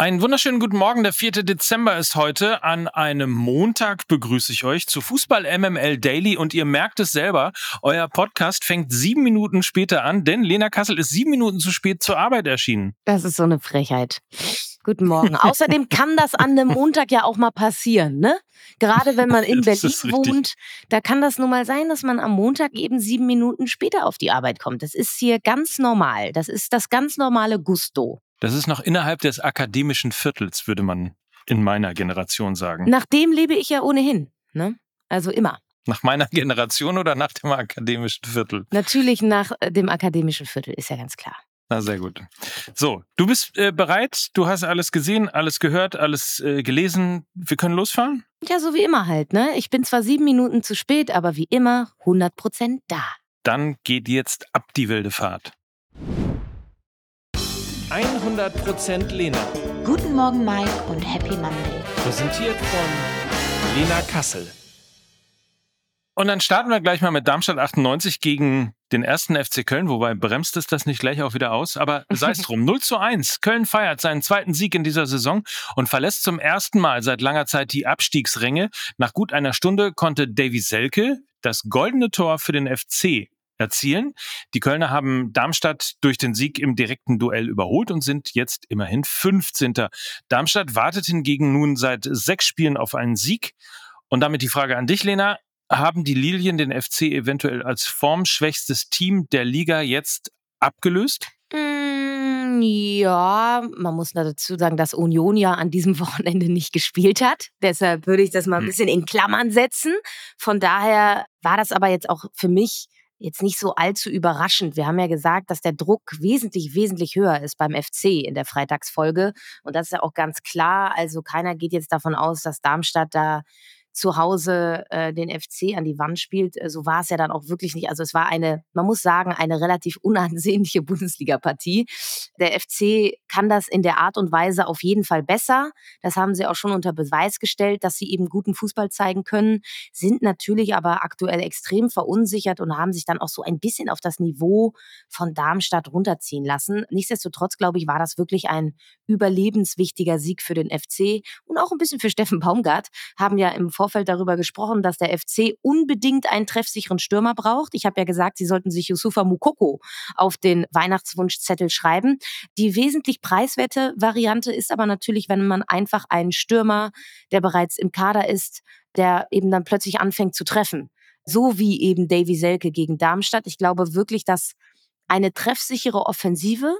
Einen wunderschönen guten Morgen. Der 4. Dezember ist heute. An einem Montag begrüße ich euch zu Fußball MML Daily und ihr merkt es selber. Euer Podcast fängt sieben Minuten später an, denn Lena Kassel ist sieben Minuten zu spät zur Arbeit erschienen. Das ist so eine Frechheit. Guten Morgen. Außerdem kann das an einem Montag ja auch mal passieren, ne? Gerade wenn man in Berlin wohnt, da kann das nun mal sein, dass man am Montag eben sieben Minuten später auf die Arbeit kommt. Das ist hier ganz normal. Das ist das ganz normale Gusto. Das ist noch innerhalb des akademischen Viertels, würde man in meiner Generation sagen. Nach dem lebe ich ja ohnehin, ne? Also immer. Nach meiner Generation oder nach dem akademischen Viertel? Natürlich nach äh, dem akademischen Viertel, ist ja ganz klar. Na, sehr gut. So, du bist äh, bereit, du hast alles gesehen, alles gehört, alles äh, gelesen. Wir können losfahren? Ja, so wie immer halt, ne? Ich bin zwar sieben Minuten zu spät, aber wie immer 100 Prozent da. Dann geht jetzt ab die wilde Fahrt. 100% Lena. Guten Morgen, Mike, und Happy Monday. Präsentiert von Lena Kassel. Und dann starten wir gleich mal mit Darmstadt 98 gegen den ersten FC Köln, wobei bremst es das nicht gleich auch wieder aus, aber sei es drum. 0 zu 1. Köln feiert seinen zweiten Sieg in dieser Saison und verlässt zum ersten Mal seit langer Zeit die Abstiegsränge. Nach gut einer Stunde konnte Davy Selke das goldene Tor für den FC erzielen. Die Kölner haben Darmstadt durch den Sieg im direkten Duell überholt und sind jetzt immerhin 15. Darmstadt wartet hingegen nun seit sechs Spielen auf einen Sieg. Und damit die Frage an dich, Lena. Haben die Lilien den FC eventuell als formschwächstes Team der Liga jetzt abgelöst? Mm, ja, man muss dazu sagen, dass Union ja an diesem Wochenende nicht gespielt hat. Deshalb würde ich das mal ein hm. bisschen in Klammern setzen. Von daher war das aber jetzt auch für mich jetzt nicht so allzu überraschend. Wir haben ja gesagt, dass der Druck wesentlich, wesentlich höher ist beim FC in der Freitagsfolge. Und das ist ja auch ganz klar. Also keiner geht jetzt davon aus, dass Darmstadt da zu Hause äh, den FC an die Wand spielt. Äh, so war es ja dann auch wirklich nicht. Also es war eine, man muss sagen, eine relativ unansehnliche Bundesliga-Partie. Der FC kann das in der Art und Weise auf jeden Fall besser. Das haben sie auch schon unter Beweis gestellt, dass sie eben guten Fußball zeigen können, sind natürlich aber aktuell extrem verunsichert und haben sich dann auch so ein bisschen auf das Niveau von Darmstadt runterziehen lassen. Nichtsdestotrotz, glaube ich, war das wirklich ein überlebenswichtiger Sieg für den FC und auch ein bisschen für Steffen Baumgart. Haben ja im Vorfeld darüber gesprochen, dass der FC unbedingt einen treffsicheren Stürmer braucht. Ich habe ja gesagt, sie sollten sich Yusufa Mukoko auf den Weihnachtswunschzettel schreiben. Die wesentlich preiswerte Variante ist aber natürlich, wenn man einfach einen Stürmer, der bereits im Kader ist, der eben dann plötzlich anfängt zu treffen. So wie eben Davy Selke gegen Darmstadt. Ich glaube wirklich, dass eine treffsichere Offensive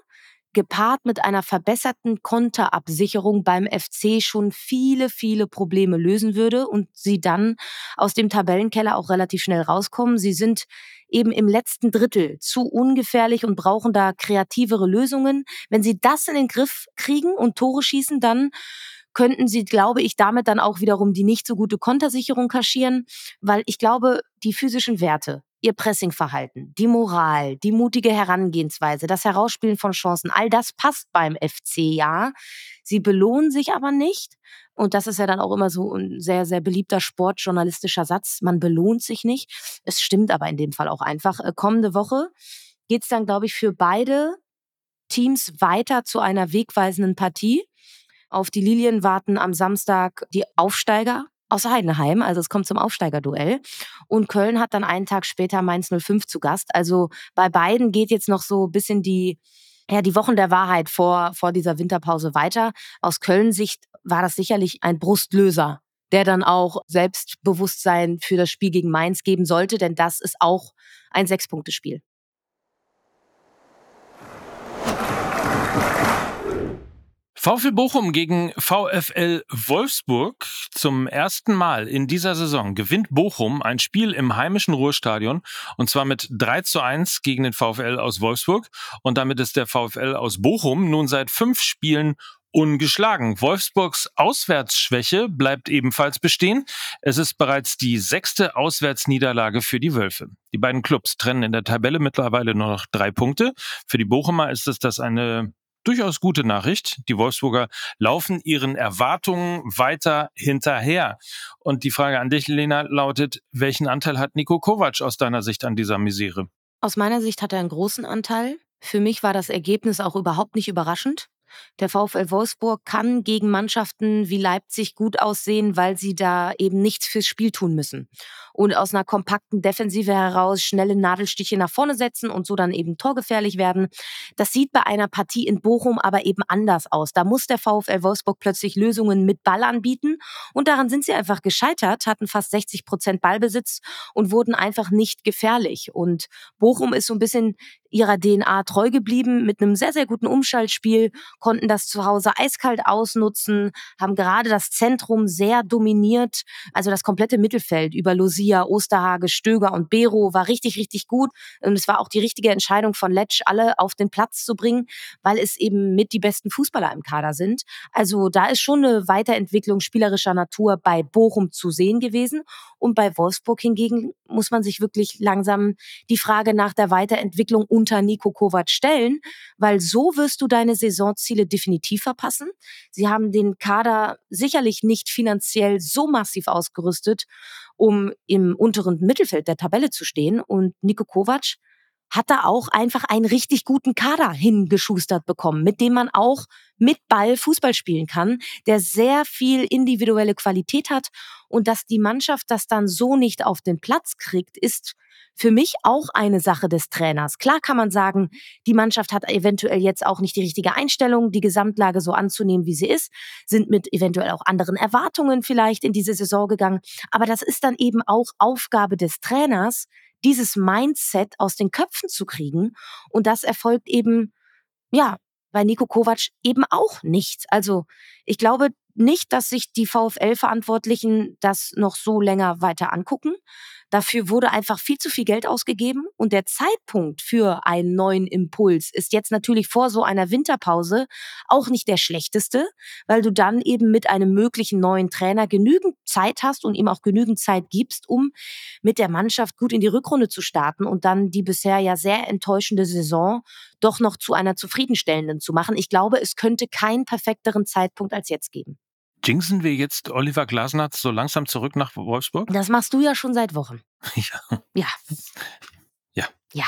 gepaart mit einer verbesserten Konterabsicherung beim FC schon viele, viele Probleme lösen würde und sie dann aus dem Tabellenkeller auch relativ schnell rauskommen. Sie sind eben im letzten Drittel zu ungefährlich und brauchen da kreativere Lösungen. Wenn sie das in den Griff kriegen und Tore schießen, dann könnten sie, glaube ich, damit dann auch wiederum die nicht so gute Kontersicherung kaschieren, weil ich glaube, die physischen Werte, ihr Pressingverhalten, die Moral, die mutige Herangehensweise, das Herausspielen von Chancen, all das passt beim FC ja. Sie belohnen sich aber nicht. Und das ist ja dann auch immer so ein sehr, sehr beliebter sportjournalistischer Satz. Man belohnt sich nicht. Es stimmt aber in dem Fall auch einfach. Äh, kommende Woche geht's dann, glaube ich, für beide Teams weiter zu einer wegweisenden Partie. Auf die Lilien warten am Samstag die Aufsteiger aus Heidenheim. Also es kommt zum Aufsteigerduell. Und Köln hat dann einen Tag später Mainz 05 zu Gast. Also bei beiden geht jetzt noch so ein bisschen die, ja, die Wochen der Wahrheit vor, vor dieser Winterpause weiter. Aus Köln Sicht war das sicherlich ein Brustlöser, der dann auch Selbstbewusstsein für das Spiel gegen Mainz geben sollte, denn das ist auch ein Sechs-Punkte-Spiel. VfL Bochum gegen VfL Wolfsburg. Zum ersten Mal in dieser Saison gewinnt Bochum ein Spiel im heimischen Ruhrstadion und zwar mit 3 zu 1 gegen den VfL aus Wolfsburg. Und damit ist der VfL aus Bochum nun seit fünf Spielen ungeschlagen. Wolfsburgs Auswärtsschwäche bleibt ebenfalls bestehen. Es ist bereits die sechste Auswärtsniederlage für die Wölfe. Die beiden Clubs trennen in der Tabelle mittlerweile nur noch drei Punkte. Für die Bochumer ist es das eine durchaus gute Nachricht. Die Wolfsburger laufen ihren Erwartungen weiter hinterher. Und die Frage an dich, Lena, lautet, welchen Anteil hat Nico Kovac aus deiner Sicht an dieser Misere? Aus meiner Sicht hat er einen großen Anteil. Für mich war das Ergebnis auch überhaupt nicht überraschend. Der VfL Wolfsburg kann gegen Mannschaften wie Leipzig gut aussehen, weil sie da eben nichts fürs Spiel tun müssen. Und aus einer kompakten Defensive heraus schnelle Nadelstiche nach vorne setzen und so dann eben torgefährlich werden. Das sieht bei einer Partie in Bochum aber eben anders aus. Da muss der VfL Wolfsburg plötzlich Lösungen mit Ball anbieten. Und daran sind sie einfach gescheitert, hatten fast 60 Prozent Ballbesitz und wurden einfach nicht gefährlich. Und Bochum ist so ein bisschen ihrer DNA treu geblieben mit einem sehr, sehr guten Umschaltspiel, konnten das zu Hause eiskalt ausnutzen, haben gerade das Zentrum sehr dominiert, also das komplette Mittelfeld über Lucia, Osterhage, Stöger und Bero war richtig, richtig gut. Und es war auch die richtige Entscheidung von Letsch, alle auf den Platz zu bringen, weil es eben mit die besten Fußballer im Kader sind. Also da ist schon eine Weiterentwicklung spielerischer Natur bei Bochum zu sehen gewesen. Und bei Wolfsburg hingegen muss man sich wirklich langsam die Frage nach der Weiterentwicklung unter Nico Kovac stellen, weil so wirst du deine Saisonziele definitiv verpassen. Sie haben den Kader sicherlich nicht finanziell so massiv ausgerüstet, um im unteren Mittelfeld der Tabelle zu stehen. Und Nico Kovac hat da auch einfach einen richtig guten Kader hingeschustert bekommen, mit dem man auch mit Ball Fußball spielen kann, der sehr viel individuelle Qualität hat und dass die Mannschaft das dann so nicht auf den Platz kriegt, ist für mich auch eine Sache des Trainers. Klar kann man sagen, die Mannschaft hat eventuell jetzt auch nicht die richtige Einstellung, die Gesamtlage so anzunehmen, wie sie ist, sind mit eventuell auch anderen Erwartungen vielleicht in diese Saison gegangen. Aber das ist dann eben auch Aufgabe des Trainers, dieses Mindset aus den Köpfen zu kriegen. Und das erfolgt eben, ja, bei Nico Kovac eben auch nicht. Also ich glaube nicht, dass sich die VfL-Verantwortlichen das noch so länger weiter angucken. Dafür wurde einfach viel zu viel Geld ausgegeben und der Zeitpunkt für einen neuen Impuls ist jetzt natürlich vor so einer Winterpause auch nicht der schlechteste, weil du dann eben mit einem möglichen neuen Trainer genügend Zeit hast und ihm auch genügend Zeit gibst, um mit der Mannschaft gut in die Rückrunde zu starten und dann die bisher ja sehr enttäuschende Saison doch noch zu einer zufriedenstellenden zu machen. Ich glaube, es könnte keinen perfekteren Zeitpunkt als jetzt geben. Jinxen wir jetzt Oliver Glasner so langsam zurück nach Wolfsburg? Das machst du ja schon seit Wochen. Ja. Ja. Ja. Ja.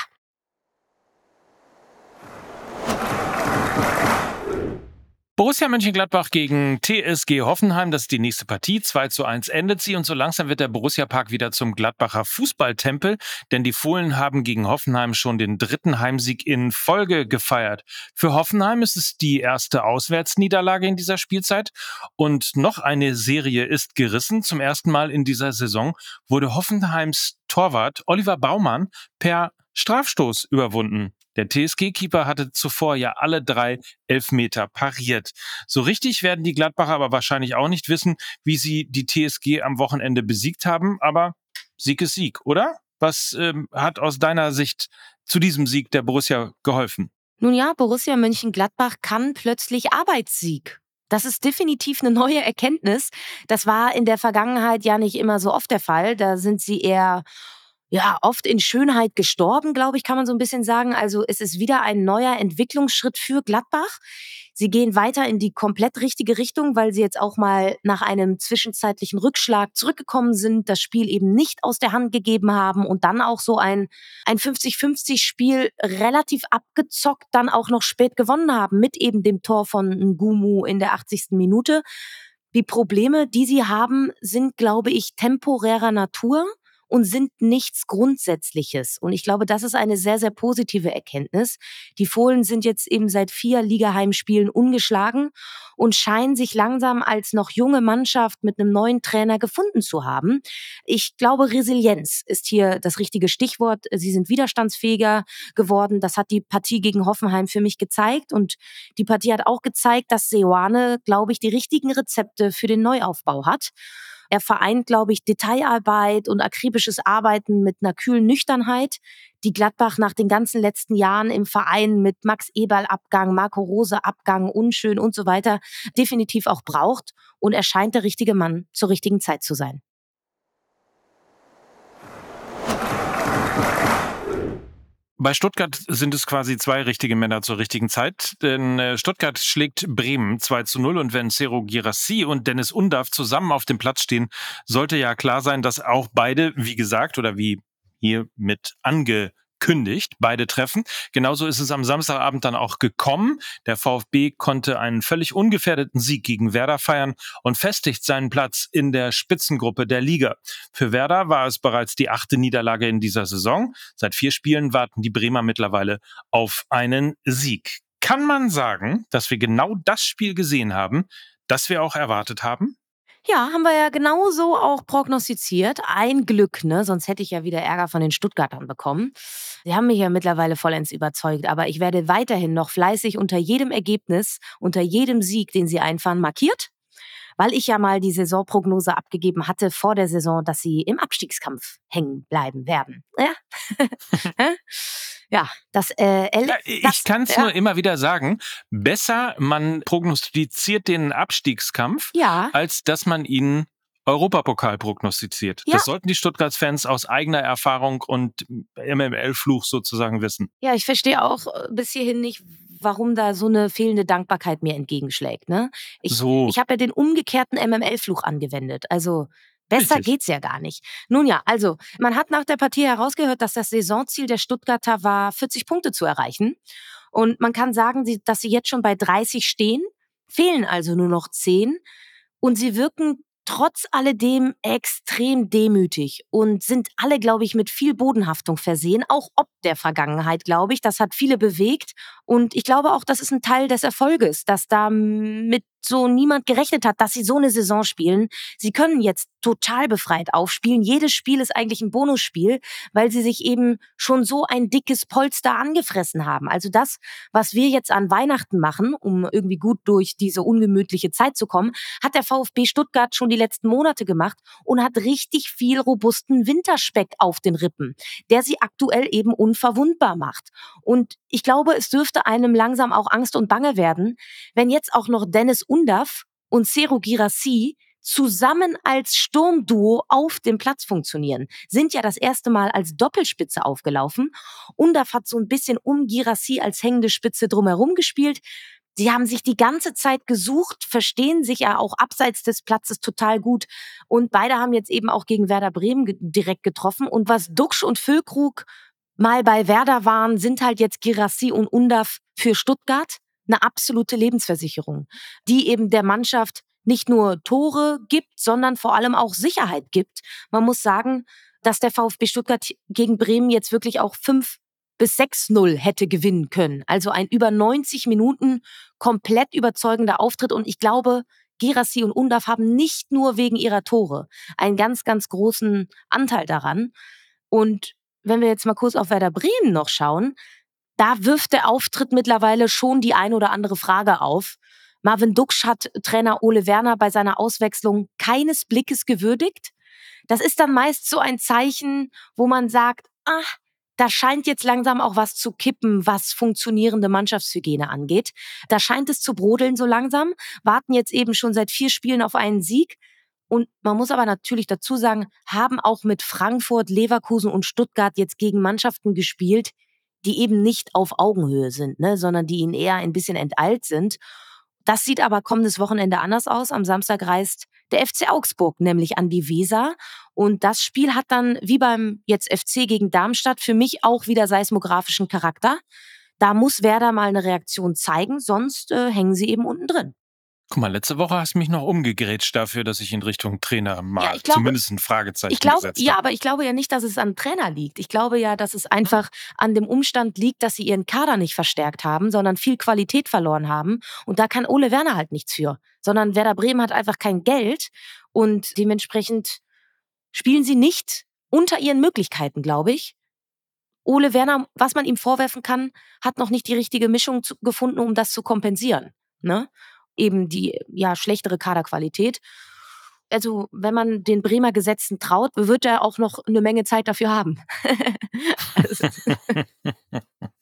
Borussia Mönchengladbach gegen TSG Hoffenheim, das ist die nächste Partie. 2 zu 1 endet sie und so langsam wird der Borussia Park wieder zum Gladbacher Fußballtempel, denn die Fohlen haben gegen Hoffenheim schon den dritten Heimsieg in Folge gefeiert. Für Hoffenheim ist es die erste Auswärtsniederlage in dieser Spielzeit und noch eine Serie ist gerissen. Zum ersten Mal in dieser Saison wurde Hoffenheims Torwart Oliver Baumann per Strafstoß überwunden. Der TSG-Keeper hatte zuvor ja alle drei Elfmeter pariert. So richtig werden die Gladbacher aber wahrscheinlich auch nicht wissen, wie sie die TSG am Wochenende besiegt haben. Aber Sieg ist Sieg, oder? Was ähm, hat aus deiner Sicht zu diesem Sieg der Borussia geholfen? Nun ja, Borussia Mönchengladbach kann plötzlich Arbeitssieg. Das ist definitiv eine neue Erkenntnis. Das war in der Vergangenheit ja nicht immer so oft der Fall. Da sind sie eher ja, oft in Schönheit gestorben, glaube ich, kann man so ein bisschen sagen. Also es ist wieder ein neuer Entwicklungsschritt für Gladbach. Sie gehen weiter in die komplett richtige Richtung, weil sie jetzt auch mal nach einem zwischenzeitlichen Rückschlag zurückgekommen sind, das Spiel eben nicht aus der Hand gegeben haben und dann auch so ein, ein 50-50 Spiel relativ abgezockt dann auch noch spät gewonnen haben mit eben dem Tor von Ngumu in der 80. Minute. Die Probleme, die sie haben, sind, glaube ich, temporärer Natur und sind nichts Grundsätzliches. Und ich glaube, das ist eine sehr, sehr positive Erkenntnis. Die Fohlen sind jetzt eben seit vier Ligaheimspielen ungeschlagen und scheinen sich langsam als noch junge Mannschaft mit einem neuen Trainer gefunden zu haben. Ich glaube, Resilienz ist hier das richtige Stichwort. Sie sind widerstandsfähiger geworden. Das hat die Partie gegen Hoffenheim für mich gezeigt. Und die Partie hat auch gezeigt, dass Seoane, glaube ich, die richtigen Rezepte für den Neuaufbau hat. Er vereint, glaube ich, Detailarbeit und akribisches Arbeiten mit einer kühlen Nüchternheit, die Gladbach nach den ganzen letzten Jahren im Verein mit Max Eberl Abgang, Marco Rose Abgang, unschön und so weiter definitiv auch braucht. Und er scheint der richtige Mann zur richtigen Zeit zu sein. Bei Stuttgart sind es quasi zwei richtige Männer zur richtigen Zeit, denn äh, Stuttgart schlägt Bremen 2 zu 0 und wenn Cero Girassi und Dennis Undav zusammen auf dem Platz stehen, sollte ja klar sein, dass auch beide, wie gesagt oder wie hier mit ange kündigt, beide Treffen. Genauso ist es am Samstagabend dann auch gekommen. Der VfB konnte einen völlig ungefährdeten Sieg gegen Werder feiern und festigt seinen Platz in der Spitzengruppe der Liga. Für Werder war es bereits die achte Niederlage in dieser Saison. Seit vier Spielen warten die Bremer mittlerweile auf einen Sieg. Kann man sagen, dass wir genau das Spiel gesehen haben, das wir auch erwartet haben? Ja, haben wir ja genauso auch prognostiziert. Ein Glück, ne? Sonst hätte ich ja wieder Ärger von den Stuttgartern bekommen. Sie haben mich ja mittlerweile vollends überzeugt, aber ich werde weiterhin noch fleißig unter jedem Ergebnis, unter jedem Sieg, den sie einfahren, markiert weil ich ja mal die Saisonprognose abgegeben hatte vor der Saison, dass sie im Abstiegskampf hängen bleiben werden. Ja, ja das, äh, ja, Ich kann es ja. nur immer wieder sagen, besser man prognostiziert den Abstiegskampf, ja. als dass man ihn Europapokal prognostiziert. Ja. Das sollten die Stuttgart-Fans aus eigener Erfahrung und MML-Fluch sozusagen wissen. Ja, ich verstehe auch äh, bis hierhin nicht, warum da so eine fehlende Dankbarkeit mir entgegenschlägt. Ne? Ich, so. ich habe ja den umgekehrten MML-Fluch angewendet. Also Besser Richtig. geht's ja gar nicht. Nun ja, also man hat nach der Partie herausgehört, dass das Saisonziel der Stuttgarter war, 40 Punkte zu erreichen. Und man kann sagen, dass sie jetzt schon bei 30 stehen, fehlen also nur noch 10. Und sie wirken trotz alledem extrem demütig und sind alle, glaube ich, mit viel Bodenhaftung versehen, auch ob der Vergangenheit, glaube ich. Das hat viele bewegt und ich glaube auch, das ist ein Teil des Erfolges, dass da mit so niemand gerechnet hat, dass sie so eine Saison spielen. Sie können jetzt total befreit aufspielen. Jedes Spiel ist eigentlich ein Bonusspiel, weil sie sich eben schon so ein dickes Polster angefressen haben. Also das, was wir jetzt an Weihnachten machen, um irgendwie gut durch diese ungemütliche Zeit zu kommen, hat der VfB Stuttgart schon die letzten Monate gemacht und hat richtig viel robusten Winterspeck auf den Rippen, der sie aktuell eben unverwundbar macht. Und ich glaube, es dürfte einem langsam auch Angst und Bange werden, wenn jetzt auch noch Dennis Undav und Seru Girassi zusammen als Sturmduo auf dem Platz funktionieren. Sind ja das erste Mal als Doppelspitze aufgelaufen. Undav hat so ein bisschen um Girassi als hängende Spitze drumherum gespielt. Sie haben sich die ganze Zeit gesucht, verstehen sich ja auch abseits des Platzes total gut. Und beide haben jetzt eben auch gegen Werder Bremen direkt getroffen. Und was Duxch und Füllkrug mal bei Werder waren, sind halt jetzt Girassi und Undav für Stuttgart eine absolute Lebensversicherung, die eben der Mannschaft nicht nur Tore gibt, sondern vor allem auch Sicherheit gibt. Man muss sagen, dass der VfB Stuttgart gegen Bremen jetzt wirklich auch 5 bis 6-0 hätte gewinnen können. Also ein über 90 Minuten komplett überzeugender Auftritt. Und ich glaube, Gerassi und Undaf haben nicht nur wegen ihrer Tore einen ganz, ganz großen Anteil daran. Und wenn wir jetzt mal kurz auf Werder Bremen noch schauen, da wirft der Auftritt mittlerweile schon die ein oder andere Frage auf. Marvin Duksch hat Trainer Ole Werner bei seiner Auswechslung keines Blickes gewürdigt. Das ist dann meist so ein Zeichen, wo man sagt, ah, da scheint jetzt langsam auch was zu kippen, was funktionierende Mannschaftshygiene angeht. Da scheint es zu brodeln so langsam, warten jetzt eben schon seit vier Spielen auf einen Sieg. Und man muss aber natürlich dazu sagen, haben auch mit Frankfurt, Leverkusen und Stuttgart jetzt gegen Mannschaften gespielt, die eben nicht auf Augenhöhe sind, ne, sondern die ihnen eher ein bisschen enteilt sind. Das sieht aber kommendes Wochenende anders aus. Am Samstag reist der FC Augsburg nämlich an die Weser. Und das Spiel hat dann, wie beim jetzt FC gegen Darmstadt, für mich auch wieder seismografischen Charakter. Da muss Werder mal eine Reaktion zeigen, sonst äh, hängen sie eben unten drin. Guck mal, letzte Woche hast du mich noch umgegrätscht dafür, dass ich in Richtung Trainer mal ja, zumindest ein Fragezeichen ich glaube, gesetzt Ja, aber ich glaube ja nicht, dass es am Trainer liegt. Ich glaube ja, dass es einfach an dem Umstand liegt, dass sie ihren Kader nicht verstärkt haben, sondern viel Qualität verloren haben. Und da kann Ole Werner halt nichts für. Sondern Werder Bremen hat einfach kein Geld und dementsprechend spielen sie nicht unter ihren Möglichkeiten, glaube ich. Ole Werner, was man ihm vorwerfen kann, hat noch nicht die richtige Mischung gefunden, um das zu kompensieren. Ne? Eben die ja schlechtere Kaderqualität. Also, wenn man den Bremer Gesetzen traut, wird er auch noch eine Menge Zeit dafür haben.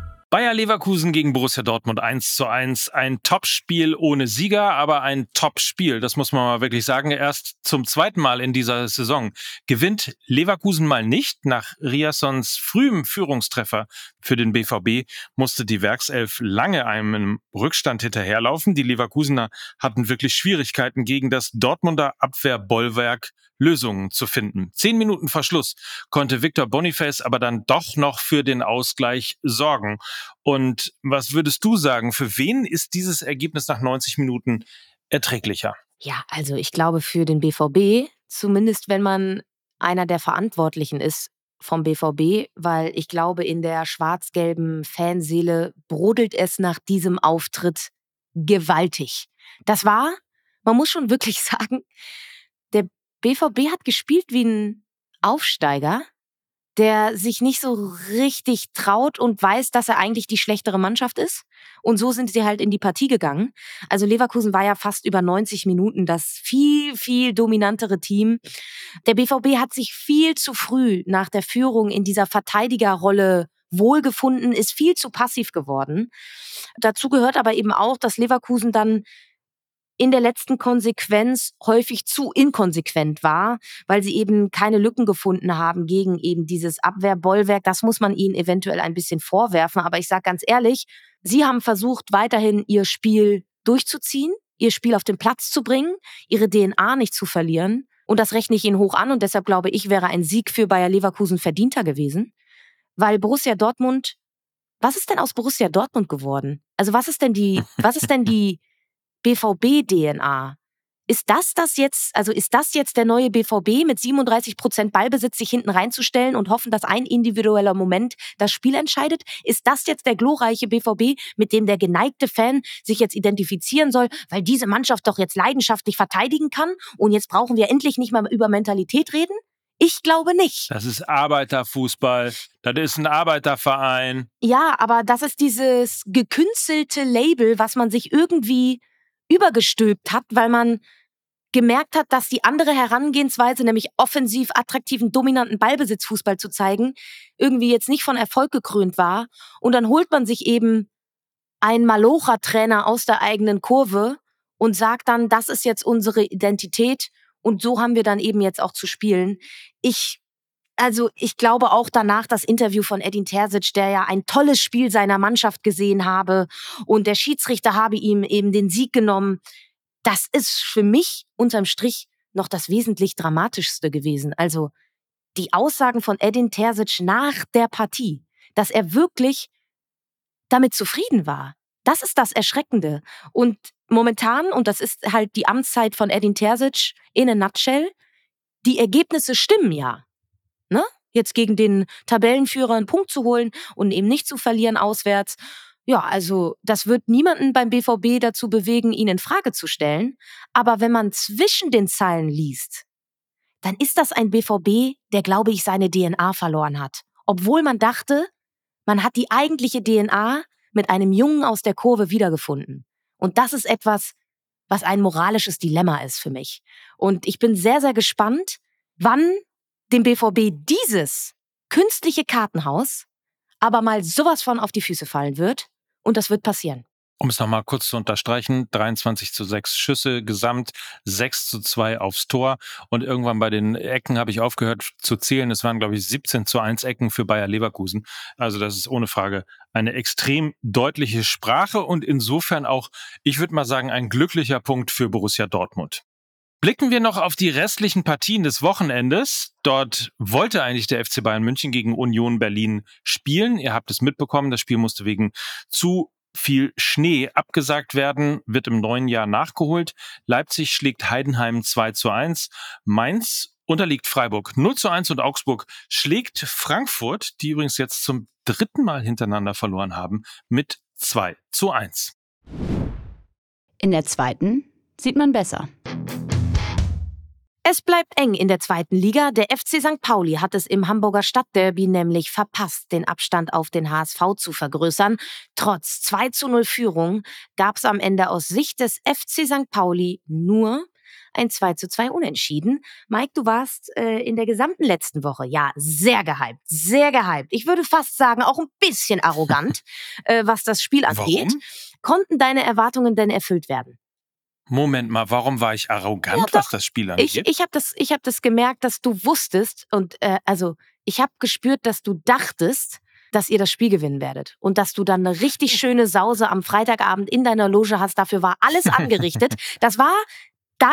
Bayer Leverkusen gegen Borussia Dortmund 1 zu 1. Ein Topspiel ohne Sieger, aber ein Topspiel. Das muss man mal wirklich sagen. Erst zum zweiten Mal in dieser Saison gewinnt Leverkusen mal nicht. Nach Riassons frühem Führungstreffer für den BVB musste die Werkself lange einem Rückstand hinterherlaufen. Die Leverkusener hatten wirklich Schwierigkeiten gegen das Dortmunder Abwehrbollwerk Lösungen zu finden. Zehn Minuten Verschluss konnte Victor Boniface aber dann doch noch für den Ausgleich sorgen. Und was würdest du sagen, für wen ist dieses Ergebnis nach 90 Minuten erträglicher? Ja, also ich glaube für den BVB, zumindest wenn man einer der Verantwortlichen ist vom BVB, weil ich glaube, in der schwarz-gelben Fanseele brodelt es nach diesem Auftritt gewaltig. Das war, man muss schon wirklich sagen, BVB hat gespielt wie ein Aufsteiger, der sich nicht so richtig traut und weiß, dass er eigentlich die schlechtere Mannschaft ist. Und so sind sie halt in die Partie gegangen. Also Leverkusen war ja fast über 90 Minuten das viel, viel dominantere Team. Der BVB hat sich viel zu früh nach der Führung in dieser Verteidigerrolle wohlgefunden, ist viel zu passiv geworden. Dazu gehört aber eben auch, dass Leverkusen dann in der letzten Konsequenz häufig zu inkonsequent war, weil sie eben keine Lücken gefunden haben gegen eben dieses Abwehrbollwerk. Das muss man ihnen eventuell ein bisschen vorwerfen. Aber ich sage ganz ehrlich, sie haben versucht, weiterhin ihr Spiel durchzuziehen, ihr Spiel auf den Platz zu bringen, ihre DNA nicht zu verlieren. Und das rechne ich ihnen hoch an. Und deshalb glaube ich, wäre ein Sieg für Bayer Leverkusen verdienter gewesen. Weil Borussia Dortmund, was ist denn aus Borussia Dortmund geworden? Also was ist denn die, was ist denn die, BVB-DNA. Ist das das jetzt, also ist das jetzt der neue BVB mit 37 Prozent Ballbesitz sich hinten reinzustellen und hoffen, dass ein individueller Moment das Spiel entscheidet? Ist das jetzt der glorreiche BVB, mit dem der geneigte Fan sich jetzt identifizieren soll, weil diese Mannschaft doch jetzt leidenschaftlich verteidigen kann und jetzt brauchen wir endlich nicht mehr über Mentalität reden? Ich glaube nicht. Das ist Arbeiterfußball. Das ist ein Arbeiterverein. Ja, aber das ist dieses gekünstelte Label, was man sich irgendwie übergestülpt hat, weil man gemerkt hat, dass die andere Herangehensweise, nämlich offensiv attraktiven, dominanten Ballbesitzfußball zu zeigen, irgendwie jetzt nicht von Erfolg gekrönt war. Und dann holt man sich eben einen Malocha-Trainer aus der eigenen Kurve und sagt dann, das ist jetzt unsere Identität und so haben wir dann eben jetzt auch zu spielen. Ich also ich glaube auch danach das Interview von Edin Terzic, der ja ein tolles Spiel seiner Mannschaft gesehen habe und der Schiedsrichter habe ihm eben den Sieg genommen. Das ist für mich unterm Strich noch das wesentlich dramatischste gewesen. Also die Aussagen von Edin Terzic nach der Partie, dass er wirklich damit zufrieden war. Das ist das Erschreckende. Und momentan, und das ist halt die Amtszeit von Edin Terzic in a nutshell, die Ergebnisse stimmen ja ne? Jetzt gegen den Tabellenführer einen Punkt zu holen und eben nicht zu verlieren auswärts. Ja, also das wird niemanden beim BVB dazu bewegen, ihn in Frage zu stellen. Aber wenn man zwischen den Zeilen liest, dann ist das ein BVB, der, glaube ich, seine DNA verloren hat. Obwohl man dachte, man hat die eigentliche DNA mit einem Jungen aus der Kurve wiedergefunden. Und das ist etwas, was ein moralisches Dilemma ist für mich. Und ich bin sehr, sehr gespannt, wann dem BVB dieses künstliche Kartenhaus aber mal sowas von auf die Füße fallen wird. Und das wird passieren. Um es nochmal kurz zu unterstreichen, 23 zu 6 Schüsse, gesamt 6 zu 2 aufs Tor. Und irgendwann bei den Ecken habe ich aufgehört zu zählen. Es waren, glaube ich, 17 zu 1 Ecken für Bayer Leverkusen. Also das ist ohne Frage eine extrem deutliche Sprache und insofern auch, ich würde mal sagen, ein glücklicher Punkt für Borussia Dortmund. Blicken wir noch auf die restlichen Partien des Wochenendes. Dort wollte eigentlich der FC Bayern München gegen Union Berlin spielen. Ihr habt es mitbekommen, das Spiel musste wegen zu viel Schnee abgesagt werden, wird im neuen Jahr nachgeholt. Leipzig schlägt Heidenheim 2 zu 1. Mainz unterliegt Freiburg 0 zu 1 und Augsburg schlägt Frankfurt, die übrigens jetzt zum dritten Mal hintereinander verloren haben, mit 2 zu 1. In der zweiten sieht man besser. Es bleibt eng in der zweiten Liga. Der FC St. Pauli hat es im Hamburger Stadtderby nämlich verpasst, den Abstand auf den HSV zu vergrößern. Trotz 2 zu 0 Führung gab es am Ende aus Sicht des FC St. Pauli nur ein 2 zu 2 Unentschieden. Mike, du warst äh, in der gesamten letzten Woche, ja, sehr gehypt, sehr gehypt. Ich würde fast sagen, auch ein bisschen arrogant, äh, was das Spiel angeht. Warum? Konnten deine Erwartungen denn erfüllt werden? Moment mal, warum war ich arrogant, Ja, was das Spiel Ich, angeht? ich habe das, ich hab das gemerkt, dass du wusstest und äh, also ich habe gespürt, dass du dachtest, dass ihr das Spiel gewinnen werdet und dass du dann eine richtig schöne Sause am Freitagabend in deiner Loge hast. Dafür war alles angerichtet. Das war dein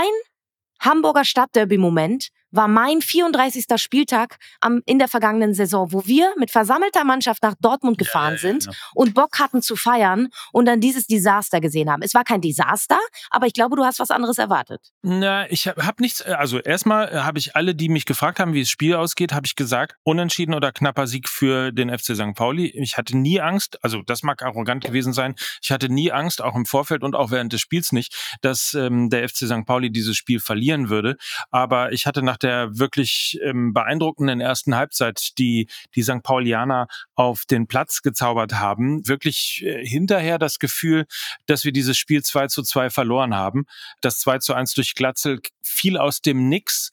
Hamburger Stadtderby-Moment, war mein 34. Spieltag am, in der vergangenen Saison, wo wir mit versammelter Mannschaft nach Dortmund gefahren Ja, ja, ja, sind ja. und Bock hatten zu feiern und dann dieses Desaster gesehen haben. Es war kein Desaster, aber ich glaube, du hast was anderes erwartet. Na, ich habe hab nichts. Also erstmal äh, habe ich alle, die mich gefragt haben, wie das Spiel ausgeht, habe ich gesagt, unentschieden oder knapper Sieg für den FC St. Pauli. Ich hatte nie Angst, also das mag arrogant gewesen sein. Ich hatte nie Angst, auch im Vorfeld und auch während des Spiels nicht, dass ähm, der FC St. Pauli dieses Spiel verlieren würde. Aber ich hatte nach der wirklich ähm, beeindruckenden ersten Halbzeit, die die St. Paulianer auf den Platz gezaubert haben, wirklich äh, hinterher das Gefühl, dass wir dieses Spiel 2 zu 2 verloren haben. Das 2 zu 1 durch Glatzel fiel aus dem Nix.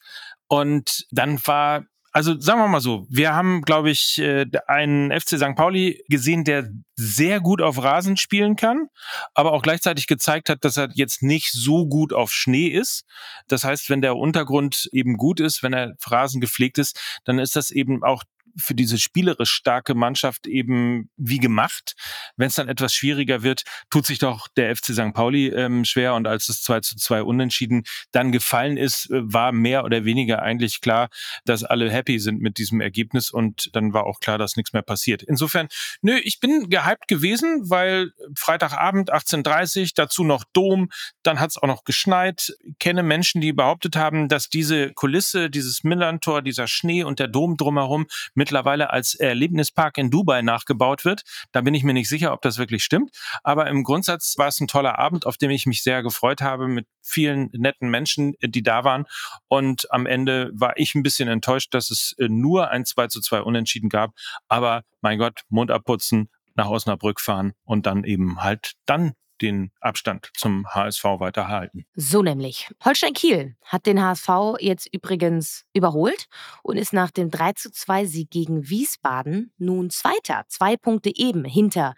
Und dann war, also sagen wir mal so, wir haben, glaube ich, äh, einen FC St. Pauli gesehen, der sehr gut auf Rasen spielen kann, aber auch gleichzeitig gezeigt hat, dass er jetzt nicht so gut auf Schnee ist. Das heißt, wenn der Untergrund eben gut ist, wenn der Rasen gepflegt ist, dann ist das eben auch für diese spielerisch starke Mannschaft eben wie gemacht. Wenn es dann etwas schwieriger wird, tut sich doch der FC St. Pauli ähm, schwer. Und als es 2 zu 2 unentschieden dann gefallen ist, äh, war mehr oder weniger eigentlich klar, dass alle happy sind mit diesem Ergebnis. Und dann war auch klar, dass nichts mehr passiert. Insofern, nö, ich bin gehypt gewesen, weil Freitagabend 18.30 dazu noch Dom, dann hat es auch noch geschneit. Ich kenne Menschen, die behauptet haben, dass diese Kulisse, dieses Millantor, dieser Schnee und der Dom drumherum mittlerweile als Erlebnispark in Dubai nachgebaut wird. Da bin ich mir nicht sicher, ob das wirklich stimmt. Aber im Grundsatz war es ein toller Abend, auf dem ich mich sehr gefreut habe mit vielen netten Menschen, die da waren. Und am Ende war ich ein bisschen enttäuscht, dass es äh, nur ein 2 zu 2 Unentschieden gab. Aber mein Gott, Mund abputzen, nach Osnabrück fahren und dann eben halt dann den Abstand zum HSV weiterhalten. So nämlich. Holstein Kiel hat den HSV jetzt übrigens überholt und ist nach dem 3 zu 2 Sieg gegen Wiesbaden nun Zweiter. Zwei Punkte eben hinter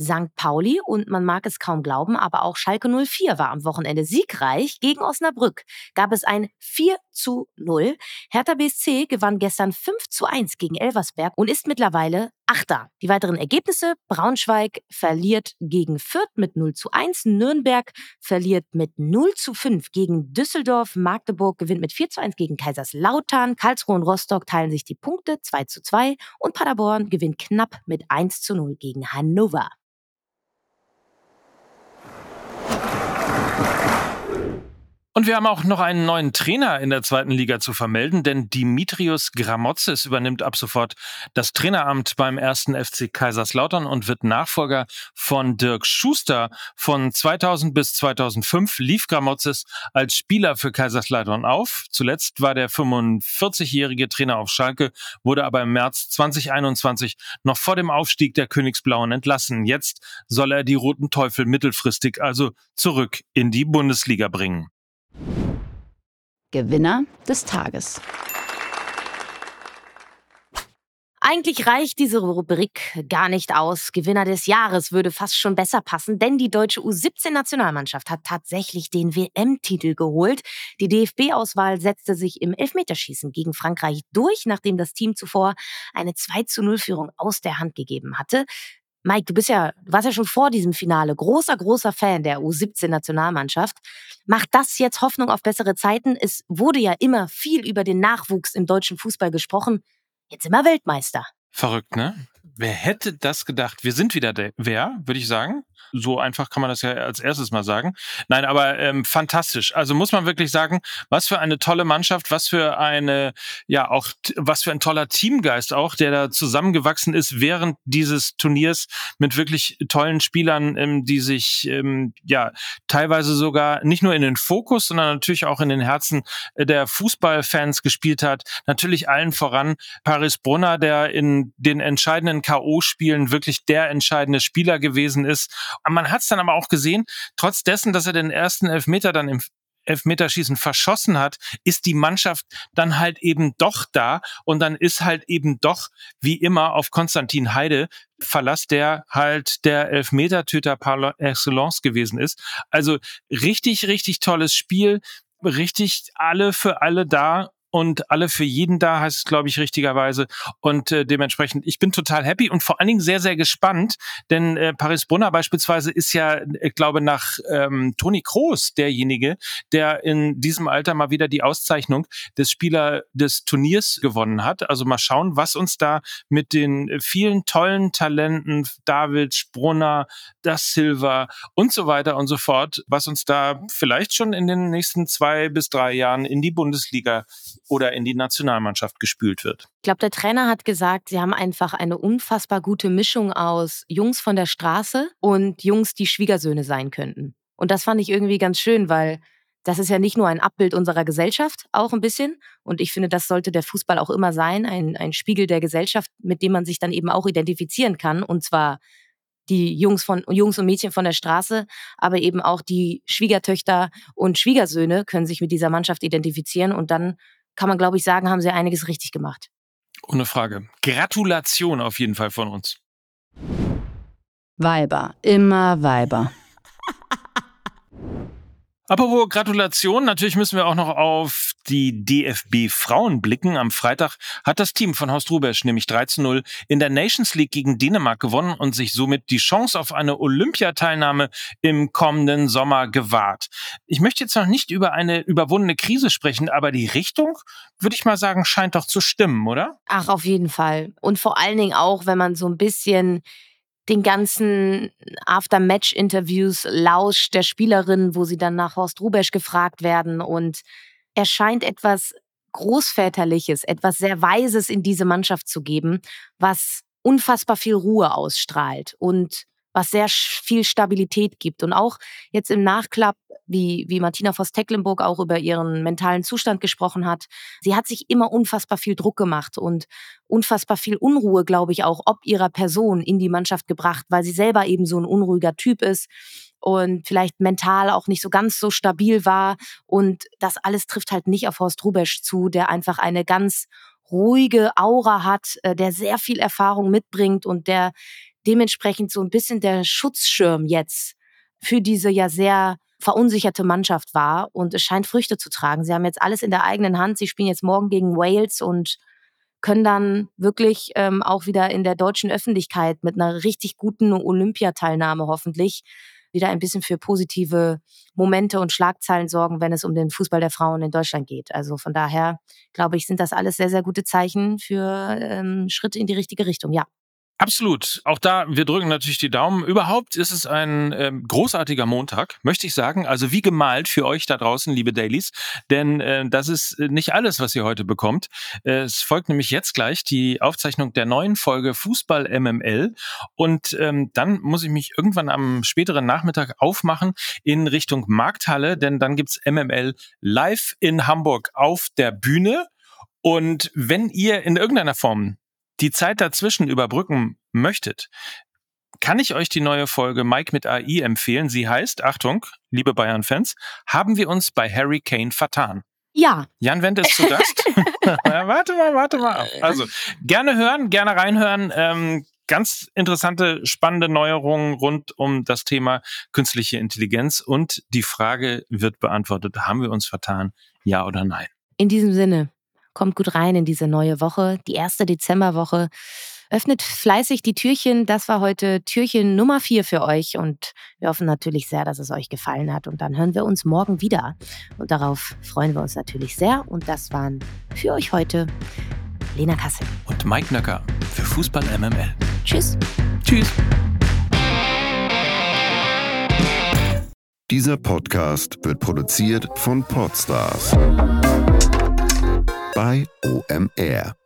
St. Pauli und man mag es kaum glauben, aber auch Schalke 04 war am Wochenende siegreich. Gegen Osnabrück gab es ein 4 zu 0. Hertha BSC gewann gestern 5 zu 1 gegen Elversberg und ist mittlerweile Achter. Die weiteren Ergebnisse. Braunschweig verliert gegen Fürth mit 0 zu 1. Nürnberg verliert mit 0 zu 5 gegen Düsseldorf. Magdeburg gewinnt mit 4 zu 1 gegen Kaiserslautern. Karlsruhe und Rostock teilen sich die Punkte 2 zu 2. Und Paderborn gewinnt knapp mit 1 zu 0 gegen Hannover. Und wir haben auch noch einen neuen Trainer in der zweiten Liga zu vermelden, denn Dimitrios Gramotzes übernimmt ab sofort das Traineramt beim ersten FC Kaiserslautern und wird Nachfolger von Dirk Schuster. Von 2000 bis 2005 lief Gramotzes als Spieler für Kaiserslautern auf. Zuletzt war der 45-jährige Trainer auf Schalke, wurde aber im März 2021 noch vor dem Aufstieg der Königsblauen entlassen. Jetzt soll er die Roten Teufel mittelfristig also zurück in die Bundesliga bringen. Gewinner des Tages. Eigentlich reicht diese Rubrik gar nicht aus. Gewinner des Jahres würde fast schon besser passen, denn die deutsche U17-Nationalmannschaft hat tatsächlich den WM-Titel geholt. Die DFB-Auswahl setzte sich im Elfmeterschießen gegen Frankreich durch, nachdem das Team zuvor eine 2 zu 0 Führung aus der Hand gegeben hatte. Mike, du bist ja, warst ja schon vor diesem Finale großer, großer Fan der U17-Nationalmannschaft. Macht das jetzt Hoffnung auf bessere Zeiten? Es wurde ja immer viel über den Nachwuchs im deutschen Fußball gesprochen. Jetzt sind wir Weltmeister. Verrückt, ne? Wer hätte das gedacht? Wir sind wieder der, wer, würde ich sagen. So einfach kann man das ja als erstes mal sagen. Nein, aber ähm, fantastisch. Also muss man wirklich sagen, was für eine tolle Mannschaft, was für eine, ja auch, was für ein toller Teamgeist auch, der da zusammengewachsen ist während dieses Turniers mit wirklich tollen Spielern, ähm, die sich ähm, ja teilweise sogar nicht nur in den Fokus, sondern natürlich auch in den Herzen der Fußballfans gespielt hat. Natürlich allen voran Paris Brunner, der in den entscheidenden K.O.-Spielen wirklich der entscheidende Spieler gewesen ist. Man hat es dann aber auch gesehen, trotz dessen, dass er den ersten Elfmeter dann im Elfmeterschießen verschossen hat, ist die Mannschaft dann halt eben doch da und dann ist halt eben doch wie immer auf Konstantin Heide Verlass, der halt der Elfmetertöter par excellence gewesen ist. Also richtig, richtig tolles Spiel, richtig alle für alle da und alle für jeden da, heißt es, glaube ich, richtigerweise. Und äh, dementsprechend, ich bin total happy und vor allen Dingen sehr, sehr gespannt, denn äh, Paris Brunner beispielsweise ist ja, ich glaube, nach ähm, Toni Kroos derjenige, der in diesem Alter mal wieder die Auszeichnung des Spieler des Turniers gewonnen hat. Also mal schauen, was uns da mit den vielen tollen Talenten, David, Brunner, das Silva und so weiter und so fort, was uns da vielleicht schon in den nächsten zwei bis drei Jahren in die Bundesliga oder in die Nationalmannschaft gespült wird. Ich glaube, der Trainer hat gesagt, sie haben einfach eine unfassbar gute Mischung aus Jungs von der Straße und Jungs, die Schwiegersöhne sein könnten. Und das fand ich irgendwie ganz schön, weil das ist ja nicht nur ein Abbild unserer Gesellschaft, auch ein bisschen. Und ich finde, das sollte der Fußball auch immer sein, ein, ein Spiegel der Gesellschaft, mit dem man sich dann eben auch identifizieren kann. Und zwar die Jungs von Jungs und Mädchen von der Straße, aber eben auch die Schwiegertöchter und Schwiegersöhne können sich mit dieser Mannschaft identifizieren und dann kann man, glaube ich, sagen, haben sie einiges richtig gemacht. Ohne Frage. Gratulation auf jeden Fall von uns. Weiber, immer Weiber. Apropos Gratulation, natürlich müssen wir auch noch auf die DFB Frauen blicken. Am Freitag hat das Team von Horst Rubesch nämlich 3 zu 0 in der Nations League gegen Dänemark gewonnen und sich somit die Chance auf eine Olympiateilnahme im kommenden Sommer gewahrt. Ich möchte jetzt noch nicht über eine überwundene Krise sprechen, aber die Richtung, würde ich mal sagen, scheint doch zu stimmen, oder? Ach, auf jeden Fall. Und vor allen Dingen auch, wenn man so ein bisschen den ganzen After-Match-Interviews lauscht der Spielerin, wo sie dann nach Horst Rubesch gefragt werden. Und er scheint etwas Großväterliches, etwas sehr Weises in diese Mannschaft zu geben, was unfassbar viel Ruhe ausstrahlt und was sehr viel Stabilität gibt. Und auch jetzt im Nachklapp, wie, wie Martina Voss-Tecklenburg auch über ihren mentalen Zustand gesprochen hat, sie hat sich immer unfassbar viel Druck gemacht und unfassbar viel Unruhe, glaube ich, auch ob ihrer Person in die Mannschaft gebracht, weil sie selber eben so ein unruhiger Typ ist und vielleicht mental auch nicht so ganz so stabil war. Und das alles trifft halt nicht auf Horst Rubesch zu, der einfach eine ganz ruhige Aura hat, äh, der sehr viel Erfahrung mitbringt und der dementsprechend so ein bisschen der Schutzschirm jetzt für diese ja sehr verunsicherte Mannschaft war und es scheint Früchte zu tragen. Sie haben jetzt alles in der eigenen Hand. Sie spielen jetzt morgen gegen Wales und können dann wirklich ähm, auch wieder in der deutschen Öffentlichkeit mit einer richtig guten Olympiateilnahme hoffentlich wieder ein bisschen für positive Momente und Schlagzeilen sorgen, wenn es um den Fußball der Frauen in Deutschland geht. Also von daher glaube ich, sind das alles sehr, sehr gute Zeichen für ähm, Schritte in die richtige Richtung. Ja. Absolut. Auch da, wir drücken natürlich die Daumen. Überhaupt ist es ein ähm, großartiger Montag, möchte ich sagen. Also wie gemalt für euch da draußen, liebe Dailies. Denn äh, das ist nicht alles, was ihr heute bekommt. Äh, es folgt nämlich jetzt gleich die Aufzeichnung der neuen Folge Fußball MML. Und ähm, dann muss ich mich irgendwann am späteren Nachmittag aufmachen in Richtung Markthalle, denn dann gibt's MML live in Hamburg auf der Bühne. Und wenn ihr in irgendeiner Form die Zeit dazwischen überbrücken möchtet, kann ich euch die neue Folge Mike mit AI empfehlen. Sie heißt, Achtung, liebe Bayern-Fans, haben wir uns bei Harry Kane vertan. Ja. Jan Wendt ist zu Gast. warte mal, warte mal. Also gerne hören, gerne reinhören. Ähm, ganz interessante, spannende Neuerungen rund um das Thema künstliche Intelligenz und die Frage wird beantwortet, haben wir uns vertan, ja oder nein? In diesem Sinne, Kommt gut rein in diese neue Woche, die erste Dezemberwoche. Öffnet fleißig die Türchen. Das war heute Türchen Nummer vier für euch und wir hoffen natürlich sehr, dass es euch gefallen hat. Und dann hören wir uns morgen wieder. Und darauf freuen wir uns natürlich sehr. Und das waren für euch heute Lena Kassel und Mike Nöcker für Fußball MML. Tschüss. Tschüss. Dieser Podcast wird produziert von Podstars OMR.